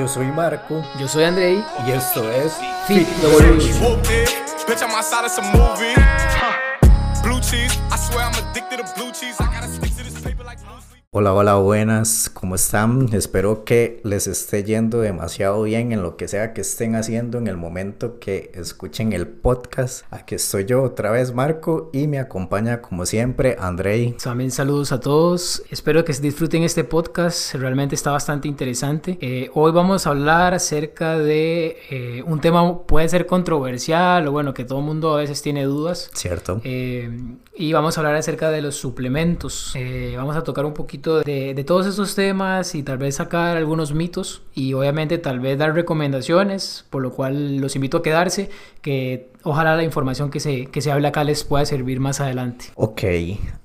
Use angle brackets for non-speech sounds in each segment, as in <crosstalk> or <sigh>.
Yo soy Marco. Yo soy Andrei. Y esto es Fit Revolution. Bitch, I'm outside of some movie. Blue cheese, I swear I'm addicted to blue cheese. Hola, hola, buenas, ¿cómo están? Espero que les esté yendo demasiado bien en lo que sea que estén haciendo en el momento que escuchen el podcast. Aquí estoy yo otra vez, Marco, y me acompaña como siempre Andrei. También saludos a todos. Espero que disfruten este podcast. Realmente está bastante interesante. Eh, hoy vamos a hablar acerca de eh, un tema puede ser controversial o bueno, que todo el mundo a veces tiene dudas. ¿Cierto? Eh, y vamos a hablar acerca de los suplementos. Eh, vamos a tocar un poquito de, todos esos temas y tal vez sacar algunos mitos y obviamente tal vez dar recomendaciones, por lo cual los invito a quedarse, que ojalá la información que se, que se hable acá les pueda servir más adelante. Ok,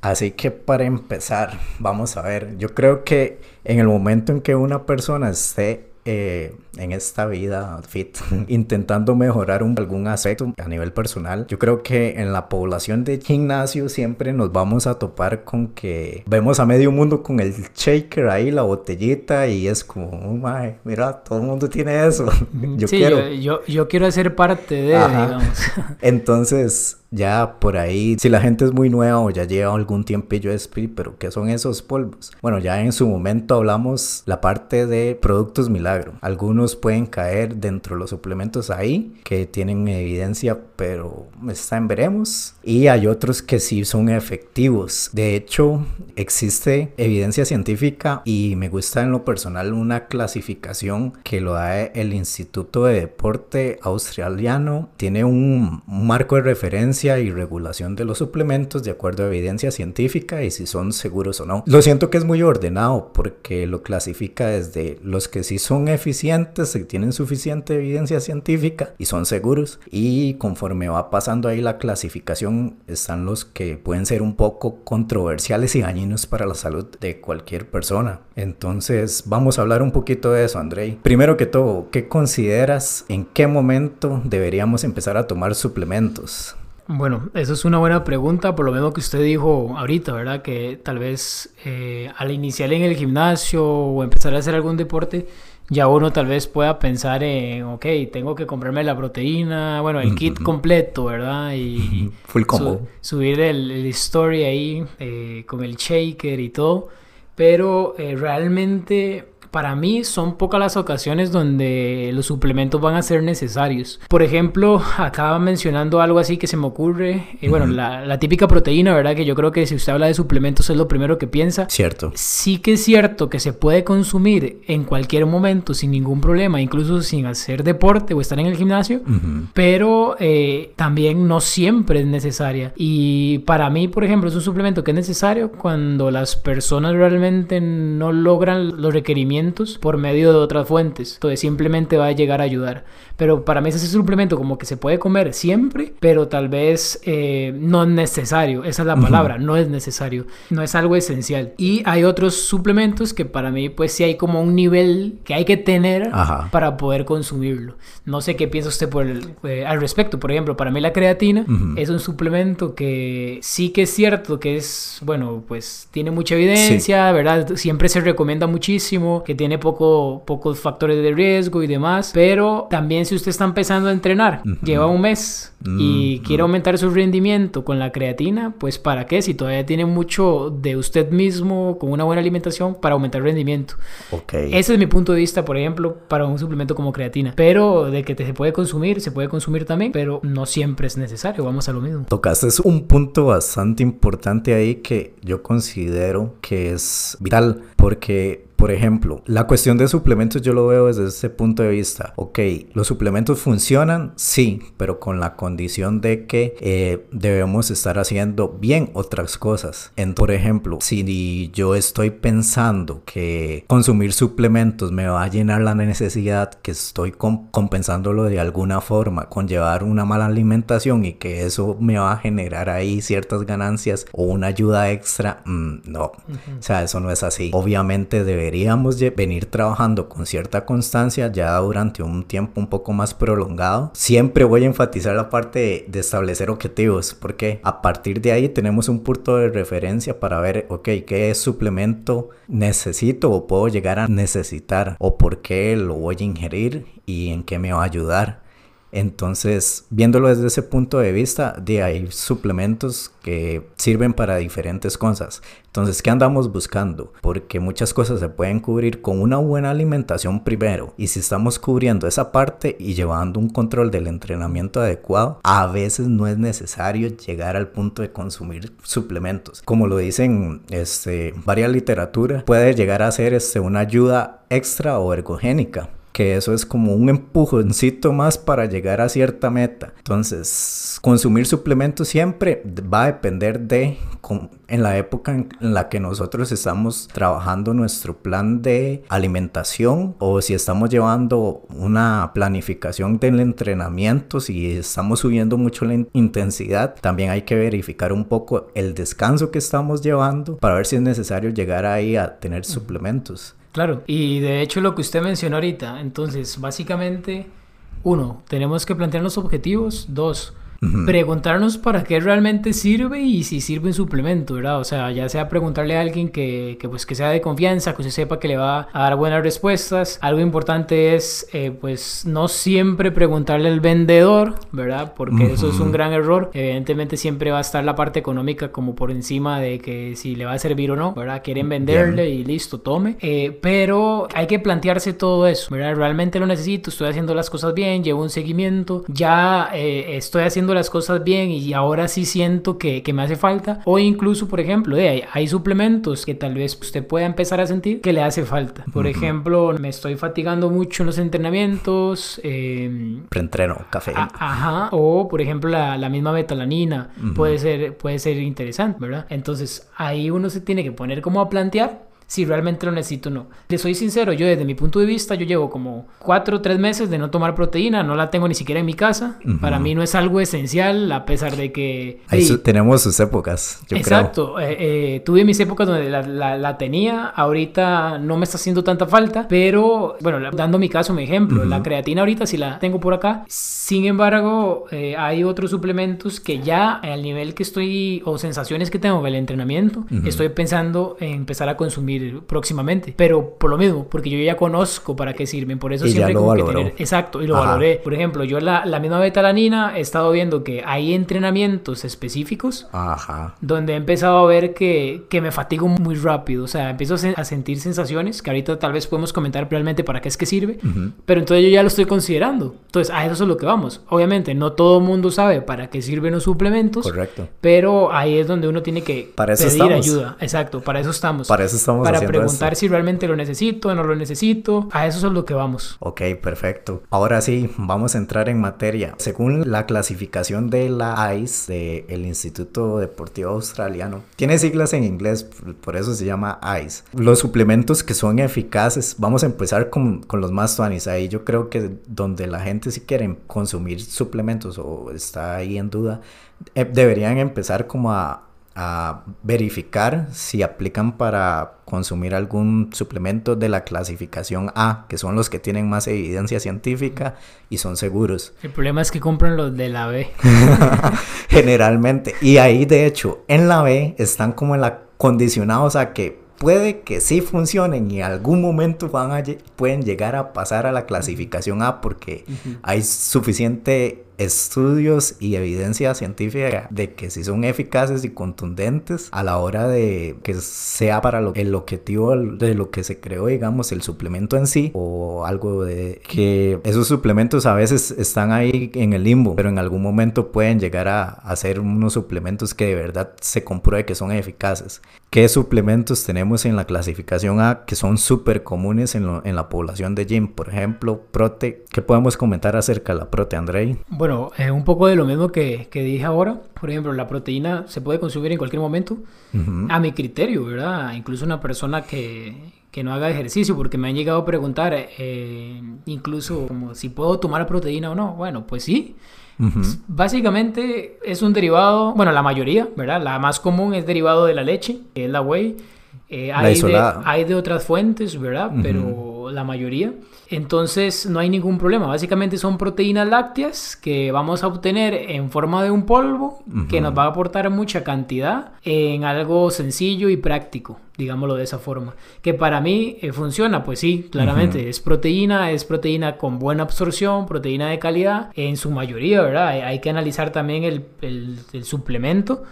así que para empezar, vamos a ver, yo creo que en el momento en que una persona esté eh, en esta vida fit, <laughs> intentando mejorar un, algún aspecto a nivel personal. Yo creo que en la población de gimnasio siempre nos vamos a topar con que vemos a medio mundo con el shaker ahí, la botellita, y es como, oh, mira, todo el mundo tiene eso. <laughs> yo sí, quiero. Yo, yo, yo, quiero ser parte de, Ajá. digamos. <laughs> Entonces, ya por ahí, si la gente es muy nueva o ya lleva algún tiempillo de Speed, pero ¿qué son esos polvos? Bueno, ya en su momento hablamos la parte de productos milagro. Algunos pueden caer dentro de los suplementos ahí que tienen evidencia, pero está en veremos. Y hay otros que sí son efectivos. De hecho, existe evidencia científica y me gusta en lo personal una clasificación que lo da el Instituto de Deporte Australiano. Tiene un marco de referencia y regulación de los suplementos de acuerdo a evidencia científica y si son seguros o no. Lo siento que es muy ordenado porque lo clasifica desde los que sí son eficientes, que tienen suficiente evidencia científica y son seguros y conforme va pasando ahí la clasificación están los que pueden ser un poco controversiales y dañinos para la salud de cualquier persona. Entonces vamos a hablar un poquito de eso, Andrei. Primero que todo, ¿qué consideras en qué momento deberíamos empezar a tomar suplementos? Bueno, eso es una buena pregunta, por lo mismo que usted dijo ahorita, ¿verdad? Que tal vez eh, al iniciar en el gimnasio o empezar a hacer algún deporte, ya uno tal vez pueda pensar en, ok, tengo que comprarme la proteína, bueno, el kit completo, ¿verdad? Y Full combo. Su, subir el, el, story ahí eh, con el shaker y todo, pero eh, realmente para mí son pocas las ocasiones donde los suplementos van a ser necesarios. Por ejemplo, <laughs> acaba mencionando algo así que se me ocurre. Eh, bueno, uh -huh. la, la, típica proteína, ¿verdad? Que yo creo que si usted habla de suplementos es lo primero que piensa. Cierto. Sí que es cierto que se puede consumir en cualquier momento sin ningún problema, incluso sin hacer deporte o estar en el gimnasio, uh -huh. pero eh, también no siempre es necesaria. Y para mí, por ejemplo, es un suplemento que es necesario cuando las personas realmente no logran los requerimientos por medio de otras fuentes. Entonces simplemente va a llegar a ayudar. Pero para mí ese suplemento como que se puede comer siempre, pero tal vez eh, no es necesario. Esa es la palabra, uh -huh. no es necesario. No es algo esencial. Y hay otros suplementos que para mí pues sí hay como un nivel que hay que tener Ajá. para poder consumirlo. No sé qué piensa usted por el, eh, al respecto. Por ejemplo, para mí la creatina uh -huh. es un suplemento que sí que es cierto que es, bueno, pues tiene mucha evidencia, sí. ¿verdad? Siempre se recomienda muchísimo, que tiene poco, pocos factores de riesgo y demás, pero también si usted está empezando a entrenar, uh -huh. lleva un mes y uh -huh. quiere aumentar su rendimiento con la creatina, pues para qué, si todavía tiene mucho de usted mismo con una buena alimentación para aumentar el rendimiento. Okay. Ese es mi punto de vista, por ejemplo, para un suplemento como creatina, pero de que te se puede consumir, se puede consumir también, pero no siempre es necesario, vamos a lo mismo. Tocaste un punto bastante importante ahí que yo considero que es vital, porque por ejemplo, la cuestión de suplementos yo lo veo desde ese punto de vista. Ok, los suplementos funcionan, sí, pero con la condición de que eh, debemos estar haciendo bien otras cosas. En, por ejemplo, si yo estoy pensando que consumir suplementos me va a llenar la necesidad, que estoy comp compensándolo de alguna forma con llevar una mala alimentación y que eso me va a generar ahí ciertas ganancias o una ayuda extra, mmm, no. Uh -huh. O sea, eso no es así. Obviamente debe deberíamos venir trabajando con cierta constancia ya durante un tiempo un poco más prolongado. Siempre voy a enfatizar la parte de, establecer objetivos, porque a partir de ahí tenemos un punto de referencia para ver, ok, qué suplemento necesito o puedo llegar a necesitar o por qué lo voy a ingerir y en qué me va a ayudar. Entonces, viéndolo desde ese punto de vista, de hay suplementos que sirven para diferentes cosas. Entonces, ¿qué andamos buscando? Porque muchas cosas se pueden cubrir con una buena alimentación primero. Y si estamos cubriendo esa parte y llevando un control del entrenamiento adecuado, a veces no es necesario llegar al punto de consumir suplementos. Como lo dicen este, varias literatura, puede llegar a ser este, una ayuda extra o ergogénica que eso es como un empujoncito más para llegar a cierta meta. Entonces, consumir suplementos siempre va a depender de en la época en la que nosotros estamos trabajando nuestro plan de alimentación o si estamos llevando una planificación del entrenamiento, si estamos subiendo mucho la intensidad, también hay que verificar un poco el descanso que estamos llevando para ver si es necesario llegar ahí a tener suplementos. Claro, y de hecho lo que usted mencionó ahorita, entonces básicamente, uno, tenemos que plantear los objetivos, dos, preguntarnos para qué realmente sirve y si sirve un suplemento, ¿verdad? O sea, ya sea preguntarle a alguien que, que pues que sea de confianza, que se sepa que le va a dar buenas respuestas. Algo importante es eh, pues no siempre preguntarle al vendedor, ¿verdad? Porque eso es un gran error. Evidentemente siempre va a estar la parte económica como por encima de que si le va a servir o no, ¿verdad? Quieren venderle y listo, tome. Eh, pero hay que plantearse todo eso, ¿verdad? Realmente lo necesito, estoy haciendo las cosas bien, llevo un seguimiento, ya eh, estoy haciendo las cosas bien y ahora sí siento que, que me hace falta. O incluso, por ejemplo, hay, hay, suplementos que tal vez usted pueda empezar a sentir que le hace falta. Por ejemplo, me estoy fatigando mucho en los entrenamientos. Eh, Preentreno, café. ajá. O, por ejemplo, la, la misma betalanina puede, ser, puede ser interesante, ¿verdad? Entonces, ahí uno se tiene que poner como a plantear si realmente lo necesito o no. Le soy sincero, yo desde mi punto de vista, yo llevo como cuatro o tres meses de no tomar proteína, no la tengo ni siquiera en mi casa. Para mí no es algo esencial, a pesar de que... Ahí tenemos sus épocas, yo exacto, creo. Eh, eh, tuve mis épocas donde la, la, tenía, ahorita no me está haciendo tanta falta, pero bueno, dando mi caso, mi ejemplo, la creatina ahorita sí la tengo por acá. Sin embargo, eh, hay otros suplementos que ya al nivel que estoy, o sensaciones que tengo del entrenamiento, estoy pensando en empezar a consumir próximamente. Pero por lo mismo, porque yo ya conozco para qué sirven. Por eso siempre como que tener. Exacto, y lo valoré. Por ejemplo, yo la, la misma betalanina he estado viendo que hay entrenamientos específicos Ajá. donde he empezado a ver que, que me fatigo muy rápido. O sea, empiezo a sentir sensaciones que ahorita tal vez podemos comentar realmente para qué es que sirve. Pero entonces yo ya lo estoy considerando. Entonces, a eso es lo que vamos. Obviamente, no todo el mundo sabe para qué sirven los suplementos. Correcto. Pero ahí es donde uno tiene que pedir ayuda. Exacto, para eso estamos. Para eso estamos para preguntar si realmente lo necesito o no lo necesito. A eso es lo que vamos. Ok, perfecto. Ahora sí, vamos a entrar en materia. Según la clasificación de la ICE, del Instituto Deportivo Australiano, tiene siglas en inglés, por eso se llama ICE. Los suplementos que son eficaces, vamos a empezar con, con los más tuanis. Ahí yo creo que donde la gente si quiere consumir suplementos o está ahí en duda, eh, deberían empezar como a a verificar si aplican para consumir algún suplemento de la clasificación A, que son los que tienen más evidencia científica y son seguros. El problema es que compran los de la B. <laughs> Generalmente. Y ahí, de hecho, en la B están como en la condicionados a que puede que sí funcionen y en algún momento van a, pueden llegar a pasar a la clasificación A porque hay suficiente estudios y evidencia científica de que si son eficaces y contundentes a la hora de que sea para lo, el objetivo de lo que se creó, digamos, el suplemento en sí o algo de que esos suplementos a veces están ahí en el limbo, pero en algún momento pueden llegar a, hacer unos suplementos que de verdad se compruebe que son eficaces. ¿Qué suplementos tenemos en la clasificación A que son súper comunes en, en, la población de gym? Por ejemplo, Prote. ¿Qué podemos comentar acerca de la Prote, Andrei? Bueno, es un poco de lo mismo que, que, dije ahora. Por ejemplo, la proteína se puede consumir en cualquier momento. A mi criterio, ¿verdad? Incluso una persona que, que, no haga ejercicio, porque me han llegado a preguntar, eh, incluso como si puedo tomar proteína o no. Bueno, pues sí. Básicamente es un derivado, bueno, la mayoría, ¿verdad? La más común es derivado de la leche, que es la whey. Eh, La hay, de, hay de otras fuentes, ¿verdad? Pero la mayoría. Entonces no hay ningún problema. Básicamente son proteínas lácteas que vamos a obtener en forma de un polvo que nos va a aportar mucha cantidad en algo sencillo y práctico, digámoslo de esa forma. Que para mí eh, funciona, pues sí, claramente. Es proteína, es proteína con buena absorción, proteína de calidad, en su mayoría, ¿verdad? Hay, que analizar también el, el- el suplemento,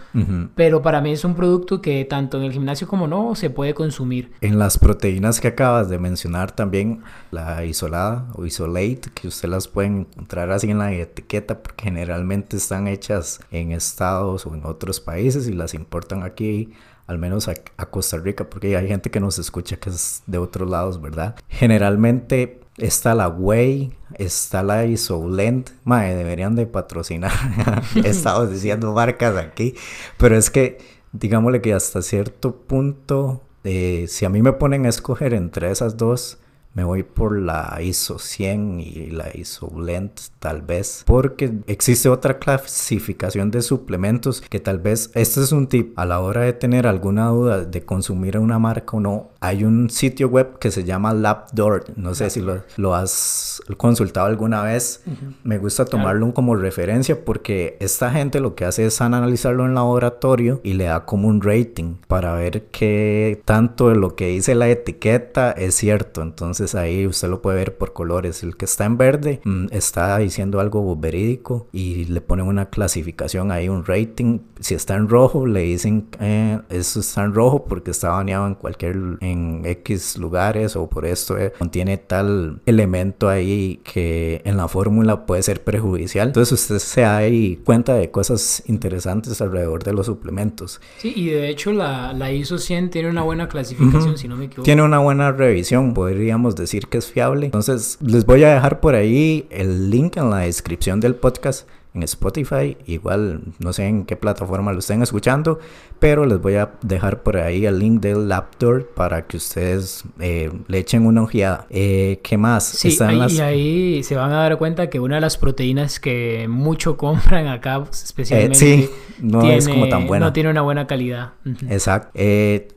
pero para mí es un producto que tanto en el gimnasio como no se puede consumir. En las proteínas que acabas de mencionar también, la isolada o isolate, que usted las puede encontrar así en la etiqueta porque generalmente están hechas en Estados o en otros países y las importan aquí, al menos a, a Costa Rica, porque hay gente que nos escucha que es de otros lados, ¿verdad? Generalmente está la Whey, está la Isolent, mae, deberían de patrocinar. <laughs> <laughs> Estamos diciendo marcas aquí, pero es que digámosle que hasta cierto punto, eh, si a mí me ponen a escoger entre esas dos, me voy por la ISO 100 y la ISO Blend tal vez, porque existe otra clasificación de suplementos que tal vez, este es un tip, a la hora de tener alguna duda de consumir una marca o no, hay un sitio web que se llama Labdoor, no sé si lo, lo has consultado alguna vez, me gusta tomarlo como referencia porque esta gente lo que hace es analizarlo en laboratorio y le da como un rating para ver qué tanto de lo que dice la etiqueta es cierto. Entonces ahí usted lo puede ver por colores. El que está en verde mm, está diciendo algo verídico y le ponen una clasificación ahí, un rating. Si está en rojo, le dicen eh, eso está en rojo porque está baneado en cualquier en X lugares o por esto eh, contiene tal elemento ahí que en la fórmula puede ser perjudicial. Entonces usted se da ahí cuenta de cosas interesantes alrededor de los suplementos. Sí, y de hecho la, la ISO 100 tiene una buena clasificación, si no me equivoco. Tiene una buena revisión, podríamos decir que es fiable. Entonces, les voy a dejar por ahí el link en la descripción del podcast en Spotify. Igual, no sé en qué plataforma lo estén escuchando, pero les voy a dejar por ahí el link del Laptop para que ustedes eh, le echen una ojeada. Eh, ¿Qué más? Sí, Están ahí, las- y ahí se van a dar cuenta que una de las proteínas que mucho <laughs> compran acá, especialmente, Eh, sí, no es como tan buena. no tiene una buena calidad. Exacto.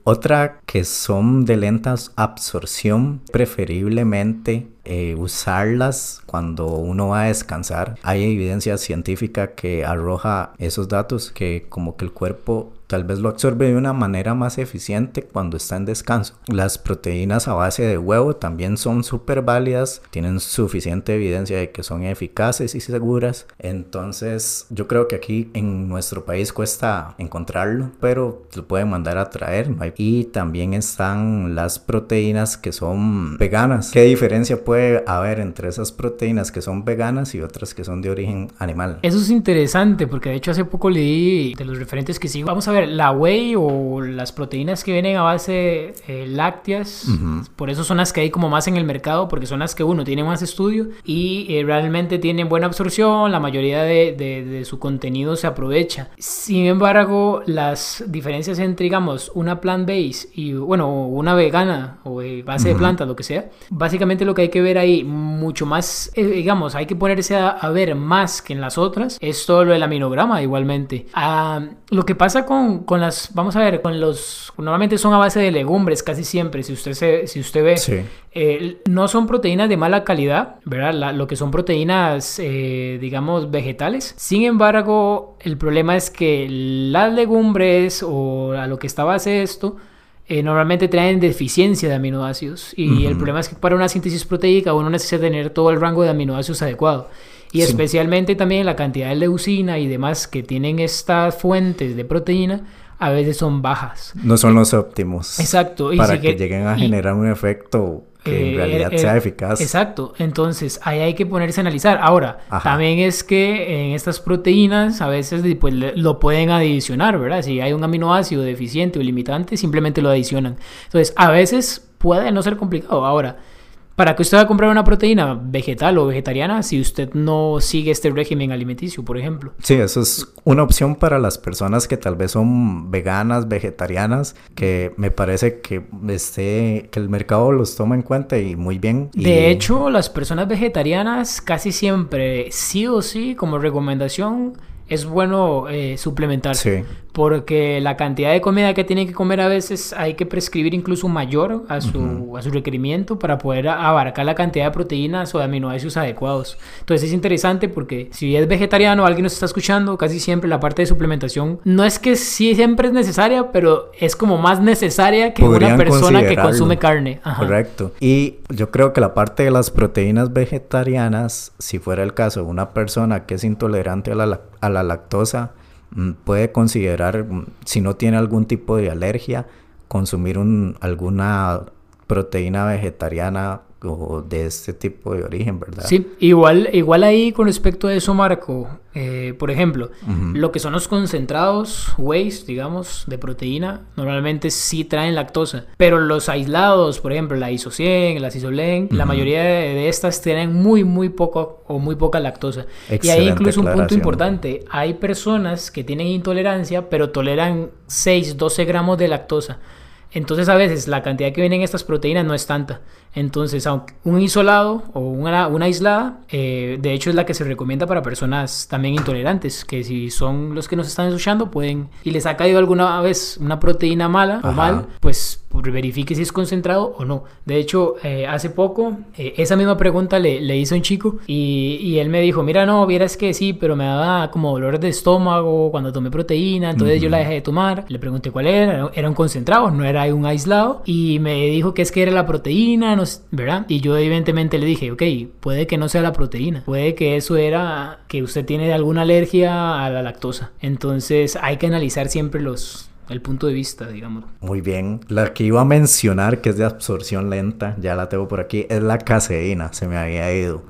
Otra que son de lentas absorción, preferiblemente eh, usarlas cuando uno va a descansar. Hay evidencia científica que arroja esos datos que como que el cuerpo tal vez lo absorbe de una manera más eficiente cuando está en descanso. Las proteínas a base de huevo también son súper válidas, tienen suficiente evidencia de que son eficaces y seguras. Entonces yo creo que aquí en nuestro país cuesta encontrarlo, pero lo pueden mandar a traer. Y también están las proteínas que son veganas. ¿Qué diferencia puede haber entre esas proteínas que son veganas y otras que son de origen animal? Eso es interesante porque de hecho hace poco leí de los referentes que sigo. Vamos a ver, la whey o las proteínas que vienen a base eh, lácteas, por eso son las que hay como más en el mercado porque son las que uno tiene más estudio y eh, realmente tienen buena absorción, la mayoría de, de- de su contenido se aprovecha. Sin embargo, las diferencias entre, digamos, una plant-based y, bueno, una vegana o de base de plantas, lo que sea, básicamente lo que hay que ver ahí mucho más, eh, digamos, hay que ponerse a, a ver más que en las otras, es todo lo del aminograma igualmente. Ah, lo que pasa con, con las, vamos a ver, con los, normalmente son a base de legumbres casi siempre, si usted, se, si usted ve, Sí. eh, no son proteínas de mala calidad, ¿verdad? La- lo que son proteínas, eh, digamos, vegetales. Sin embargo, el problema es que las legumbres o a lo que está base esto, eh, normalmente traen deficiencia de aminoácidos. Y el problema es que para una síntesis proteica uno necesita tener todo el rango de aminoácidos adecuado. Y Sí. especialmente también la cantidad de leucina y demás que tienen estas fuentes de proteína a veces son bajas. No son los óptimos. Exacto. y para si que que- lleguen a y- generar un efecto que eh, en realidad eh, sea eh, eficaz. Exacto. Entonces, ahí hay que ponerse a analizar. Ahora, Ajá. también es que en estas proteínas a veces pues, lo pueden adicionar, ¿verdad? Si hay un aminoácido deficiente o limitante, simplemente lo adicionan. Entonces, a veces puede no ser complicado. Ahora, ¿para que usted va a comprar una proteína vegetal o vegetariana si usted no sigue este régimen alimenticio, por ejemplo? Sí, eso es una opción para las personas que tal vez son veganas, vegetarianas, que me parece que este, que el mercado los toma en cuenta y muy bien. y- De hecho, las personas vegetarianas casi siempre, sí o sí, como recomendación, es bueno eh, suplementarse. Sí. Porque la cantidad de comida que tiene que comer a veces hay que prescribir incluso mayor a su, a su requerimiento para poder abarcar la cantidad de proteínas o de aminoácidos adecuados. Entonces es interesante porque si es vegetariano, alguien nos está escuchando, casi siempre la parte de suplementación no es que sí siempre es necesaria, pero es como más necesaria que una Podrían persona que consume carne. Ajá. Correcto. Y yo creo que la parte de las proteínas vegetarianas, si fuera el caso, una persona que es intolerante a la, a la lactosa mm, puede considerar, mm, si no tiene algún tipo de alergia, consumir un, alguna proteína vegetariana o de este tipo de origen, ¿verdad? Sí, igual, igual ahí con respecto a eso, Marco, eh, por ejemplo, lo que son los concentrados, whey's, digamos, de proteína, normalmente sí traen lactosa, pero los aislados, por ejemplo, la iso-100, la isolen, la mayoría de, de estas tienen muy, muy poco o muy poca lactosa. y ahí Excelente incluso un punto importante, hay personas que tienen intolerancia, pero toleran 6, 12 gramos de lactosa. Entonces a veces la cantidad que vienen estas proteínas no es tanta. Entonces, aunque un isolado o una, una aislada, eh, de hecho es la que se recomienda para personas también intolerantes, que si son los que nos están escuchando pueden y les ha caído alguna vez una proteína mala o mal, pues verifique si es concentrado o no. De hecho, eh, hace poco eh, esa misma pregunta le, le a un chico y, y él me dijo, mira, no, vieras que sí, pero me daba como dolor de estómago cuando tomé proteína, entonces yo la dejé de tomar. Le pregunté cuál era, era un concentrado, no era un aislado y me dijo que es que era la proteína, no ¿verdad? Y yo evidentemente le dije, ok, puede que no sea la proteína, puede que eso era que usted tiene alguna alergia a la lactosa. Entonces hay que analizar siempre los el punto de vista, digamos. Muy bien. La que iba a mencionar, que es de absorción lenta, ya la tengo por aquí, es la caseína. Se me había ido.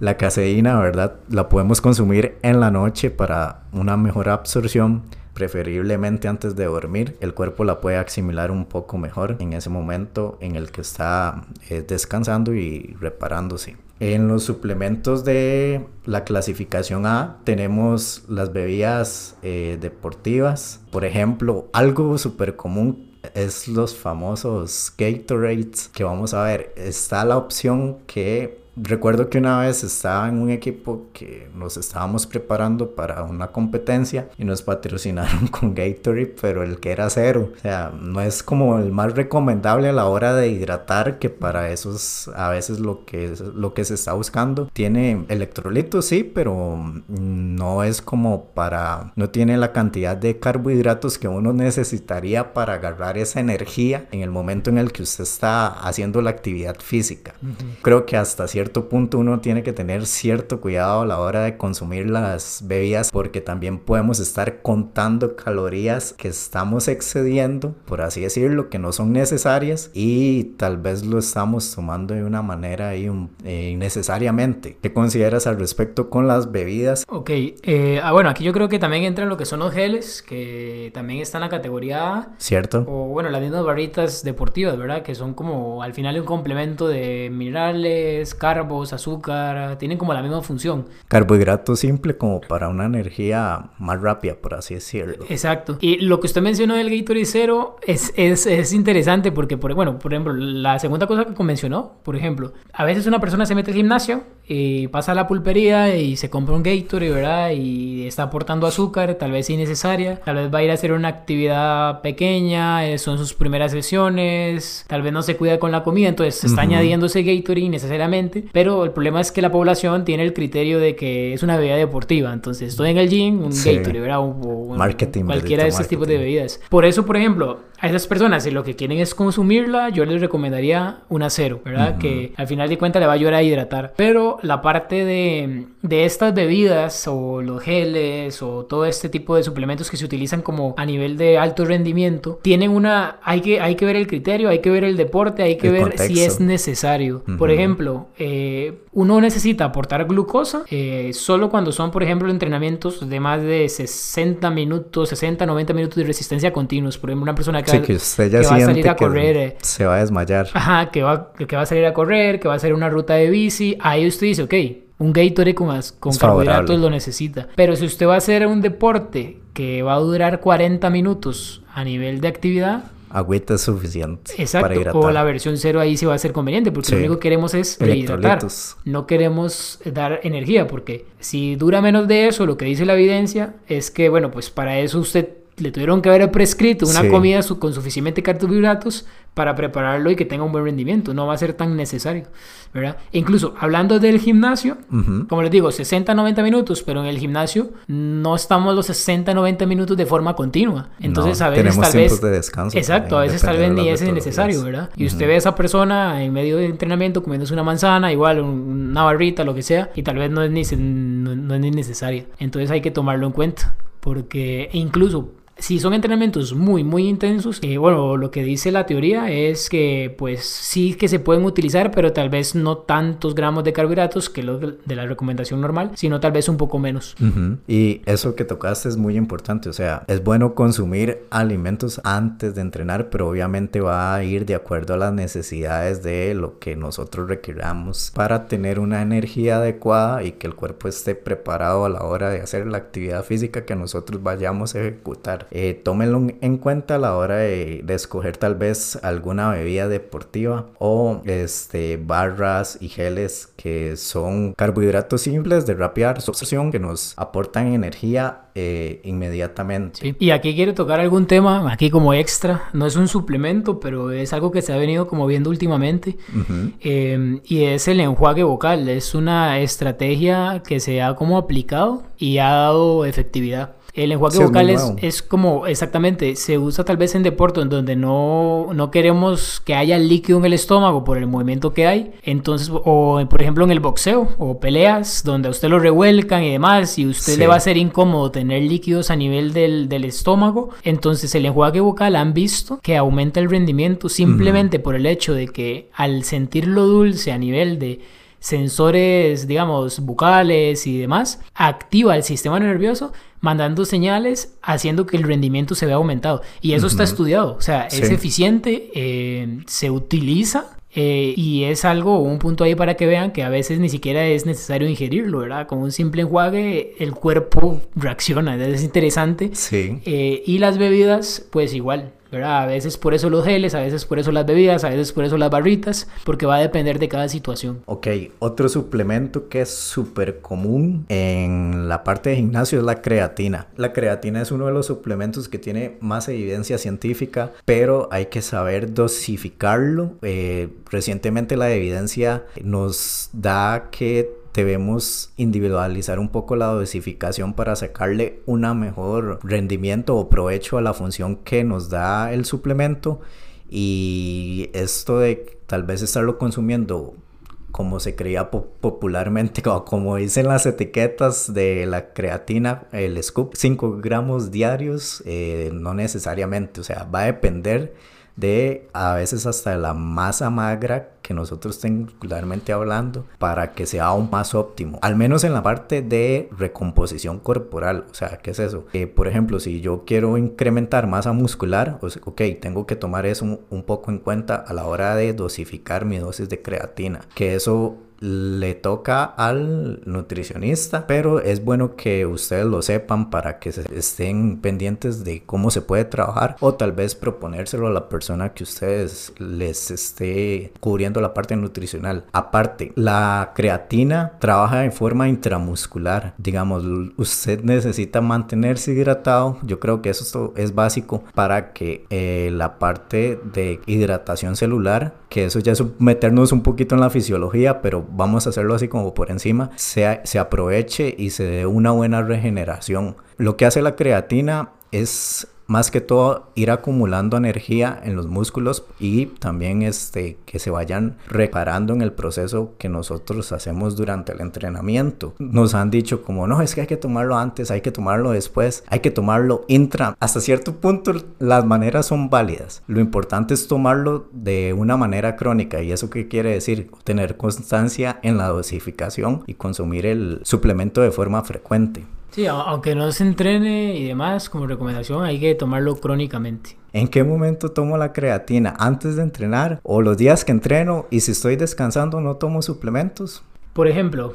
La caseína, ¿verdad? La podemos consumir en la noche para una mejor absorción. Preferiblemente antes de dormir, el cuerpo la puede asimilar un poco mejor en ese momento en el que está eh, descansando y reparándose. En los suplementos de la clasificación A tenemos las bebidas eh, deportivas. Por ejemplo, algo súper común es los famosos Gatorades que vamos a ver. Está la opción que recuerdo que una vez estaba en un equipo que nos estábamos preparando para una competencia y nos patrocinaron <laughs> con Gatorade, pero el que era cero. O sea, no es como el más recomendable a la hora de hidratar, que para eso es a veces lo que, es- lo que se está buscando. Tiene electrolitos, sí, pero no es como para... No tiene la cantidad de carbohidratos que uno necesitaría para agarrar esa energía en el momento en el que usted está haciendo la actividad física. Creo que hasta cierto punto uno tiene que tener cierto cuidado a la hora de consumir las bebidas porque también podemos estar contando calorías que estamos excediendo, por así decirlo, que no son necesarias y tal vez lo estamos tomando de una manera eh, innecesariamente. ¿Qué consideras al respecto con las bebidas? Ok, eh, ah, bueno, aquí yo creo que también entran lo que son los geles, que también está en la categoría A, ¿Cierto? o bueno, las mismas barritas deportivas, ¿verdad? Que son como al final un complemento de minerales, carbos, azúcar, tienen como la misma función. Carbohidrato simple como para una energía más rápida, por así decirlo. Exacto. Y lo que usted mencionó del Gatorade Zero es, es, es interesante porque, por, bueno, por ejemplo, la segunda cosa que mencionó, por ejemplo, a veces una persona se mete al gimnasio y pasa a la pulpería y se compra un Gatorade, ¿verdad? Y está aportando azúcar, tal vez innecesaria, tal vez va a ir a hacer una actividad pequeña, eh, son sus primeras sesiones, tal vez no se cuida con la comida, entonces se está Ujú. añadiendo ese Gatorade pero el problema es que la población tiene el criterio de que es una bebida deportiva, entonces estoy en el gym, un Sí. Gatorade, ¿verdad? O- o- Marketing, cualquiera de estos tipos de bebidas. Por eso, por ejemplo, a esas personas, si lo que quieren es consumirla, yo les recomendaría una cero, ¿verdad? Que al final de cuentas le va a ayudar a hidratar. Pero la parte de, de estas bebidas o los geles o todo este tipo de suplementos que se utilizan como a nivel de alto rendimiento, tienen una, hay que, hay que ver el criterio, hay que ver el deporte, hay que El ver si contexto. es necesario. Por Ujú. ejemplo, eh, uno necesita aportar glucosa eh, solo cuando son, por ejemplo, entrenamientos de más de 60 minutos, 60, 90 minutos de resistencia continuos. Por ejemplo, una persona que, Sí, que usted ya que va a salir a correr. eh, se va a desmayar. Ajá, que va, que va a salir a correr, que va a hacer una ruta de bici. Ahí usted dice, ok, un Gatorade con, con carbohidratos favorable. lo necesita. Pero si usted va a hacer un deporte que va a durar 40 minutos a nivel de actividad, agüita es suficiente para Exacto, hidratar. o la versión cero ahí sí va a ser conveniente, porque lo único que queremos es rehidratar. No queremos dar energía, porque si dura menos de eso, lo que dice la evidencia es que, bueno, pues para eso usted le tuvieron que haber prescrito una Sí. comida su- con suficiente carbohidratos para prepararlo y que tenga un buen rendimiento. No va a ser tan necesario, ¿verdad? E incluso hablando del gimnasio, Ujú. como les digo, 60-90 minutos, pero en el gimnasio no estamos los 60-90 minutos de forma continua. Entonces, No, a veces tal vez... de descanso Exacto, a veces tal vez ni es necesario. ¿verdad? Y usted ve a esa persona en medio de entrenamiento comiéndose una manzana, igual un- una barrita, lo que sea, y tal vez no es ni, no, no es ni necesaria. Entonces hay que tomarlo en cuenta, porque incluso si son entrenamientos muy, muy intensos, eh, bueno, lo que dice la teoría es que pues sí que se pueden utilizar, pero tal vez no tantos gramos de carbohidratos que lo de la recomendación normal, sino tal vez un poco menos. Y eso que tocaste es muy importante, o sea, es bueno consumir alimentos antes de entrenar, pero obviamente va a ir de acuerdo a las necesidades de lo que nosotros requiramos para tener una energía adecuada y que el cuerpo esté preparado a la hora de hacer la actividad física que nosotros vayamos a ejecutar. Eh, tómenlo en cuenta a la hora de, de escoger tal vez alguna bebida deportiva o este barras y geles que son carbohidratos simples de rápida absorción que nos aportan energía eh, inmediatamente. Sí. Y aquí quiero tocar algún tema, aquí como extra, no es un suplemento, pero es algo que se ha venido como viendo últimamente, eh, y es el enjuague vocal. Es una estrategia que se ha como aplicado y ha dado efectividad. El enjuague Sí, vocal es, es como, exactamente, se usa tal vez en deporte en donde no, no queremos que haya líquido en el estómago por el movimiento que hay. Entonces, o por ejemplo en el boxeo o peleas donde a usted lo revuelcan y demás y usted Sí. le va a ser incómodo tener líquidos a nivel del, del estómago. Entonces el enjuague vocal han visto que aumenta el rendimiento simplemente por el hecho de que al sentirlo dulce a nivel de sensores, digamos, bucales y demás, activa el sistema nervioso mandando señales haciendo que el rendimiento se vea aumentado. Y eso está Ujú. estudiado, o sea, es Sí. eficiente, eh, se utiliza. eh, y es algo, un punto ahí para que vean que a veces ni siquiera es necesario ingerirlo, ¿verdad? Con un simple enjuague el cuerpo reacciona, es interesante. Sí. Eh, y las bebidas, pues igual, ¿verdad? A veces por eso los geles, a veces por eso las bebidas, a veces por eso las barritas, porque va a depender de cada situación. Ok, otro suplemento que es súper común en la parte de gimnasio es la creatina. La creatina es uno de los suplementos que tiene más evidencia científica, pero hay que saber dosificarlo. Eh, recientemente la evidencia nos da que debemos individualizar un poco la dosificación para sacarle una mejor rendimiento o provecho a la función que nos da el suplemento. Y esto de tal vez estarlo consumiendo como se creía po- popularmente, <laughs> o como dicen las etiquetas de la creatina, el scoop, 5 gramos diarios, eh, no necesariamente, o sea, va a depender de a veces hasta la masa magra que nosotros singularmente hablando para que sea aún más óptimo al menos en la parte de recomposición corporal. O sea qué es eso Eh, por ejemplo si yo quiero incrementar masa muscular ok tengo que tomar eso un, un poco en cuenta a la hora de dosificar mi dosis de creatina que eso le toca al nutricionista, pero es bueno que ustedes lo sepan para que estén pendientes de cómo se puede trabajar o tal vez proponérselo a la persona que ustedes les esté cubriendo la parte nutricional. Aparte, la creatina trabaja en forma intramuscular. Digamos, usted necesita mantenerse hidratado. Yo creo que eso es básico para que eh, la parte de hidratación celular, que eso ya es meternos un poquito en la fisiología, pero vamos a hacerlo así como por encima, se, se aproveche y se dé una buena regeneración. Lo que hace la creatina es más que todo ir acumulando energía en los músculos y también este que se vayan reparando en el proceso que nosotros hacemos durante el entrenamiento. Nos han dicho como no, es que hay que tomarlo antes, hay que tomarlo después, hay que tomarlo intra. Hasta cierto punto las maneras son válidas. Lo importante es tomarlo de una manera crónica y eso qué quiere decir? Tener constancia en la dosificación y consumir el suplemento de forma frecuente. Sí, aunque no se entrene y demás, como recomendación, hay que tomarlo crónicamente. ¿En qué momento tomo la creatina? ¿Antes de entrenar? ¿O los días que entreno? Y si estoy descansando, no tomo suplementos. Por ejemplo,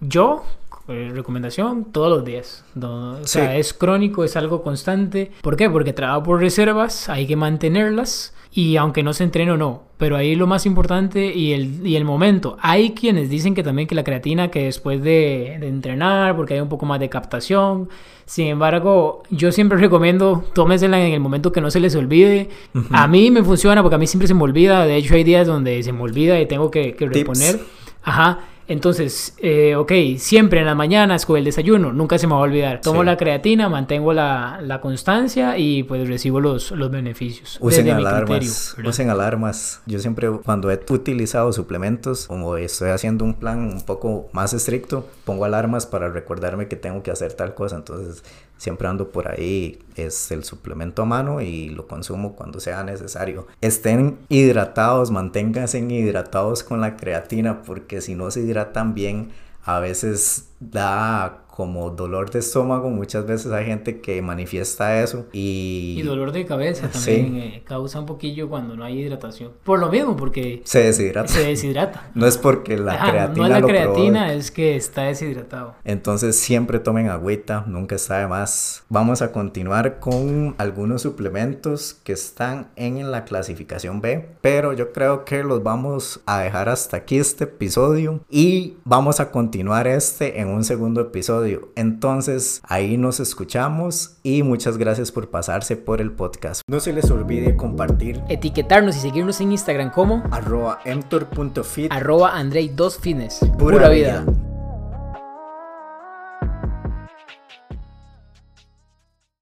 yo eh, recomendación, todos los días. o sea, es crónico, es algo constante. ¿Por qué? Porque trabajo por reservas, hay que mantenerlas y aunque no se entrene o no, pero ahí lo más importante y el, y el momento. Hay quienes dicen que también que la creatina que después de, entrenar, porque hay un poco más de captación. Sin embargo, yo siempre <laughs> recomiendo tómesela en el momento que no se les olvide. A mí me funciona porque a mí siempre se me olvida. De hecho, hay días donde se me olvida y tengo que, que reponer. Ajá. Entonces, eh, ok, siempre en las mañanas con el desayuno, nunca se me va a olvidar. Tomo la creatina, mantengo la, la, constancia y pues recibo los, los beneficios. Usen alarmas, usen alarmas. Yo siempre cuando he utilizado suplementos, como estoy haciendo un plan un poco más estricto, pongo alarmas para recordarme que tengo que hacer tal cosa. Entonces, siempre ando por ahí, es el suplemento a mano y lo consumo cuando sea necesario. Estén hidratados, manténganse hidratados con la creatina porque si no se hidratan bien, a veces da como dolor de estómago, muchas veces hay gente que manifiesta eso y... Y dolor de cabeza también eh, causa un poquillo cuando no hay hidratación. Por lo mismo, porque... Se deshidrata. Se deshidrata. no es porque la creatina... No es la creatina, es que está deshidratado. Entonces siempre tomen agüita, nunca está de más. Vamos a continuar con algunos suplementos que están en la clasificación B, pero yo creo que los vamos a dejar hasta aquí este episodio y vamos a continuar este en un segundo episodio entonces, ahí nos escuchamos y muchas gracias por pasarse por el podcast. No se les olvide compartir, etiquetarnos y seguirnos en Instagram como arroba emtor.fit, arroba andrei2fines. Pura, vida.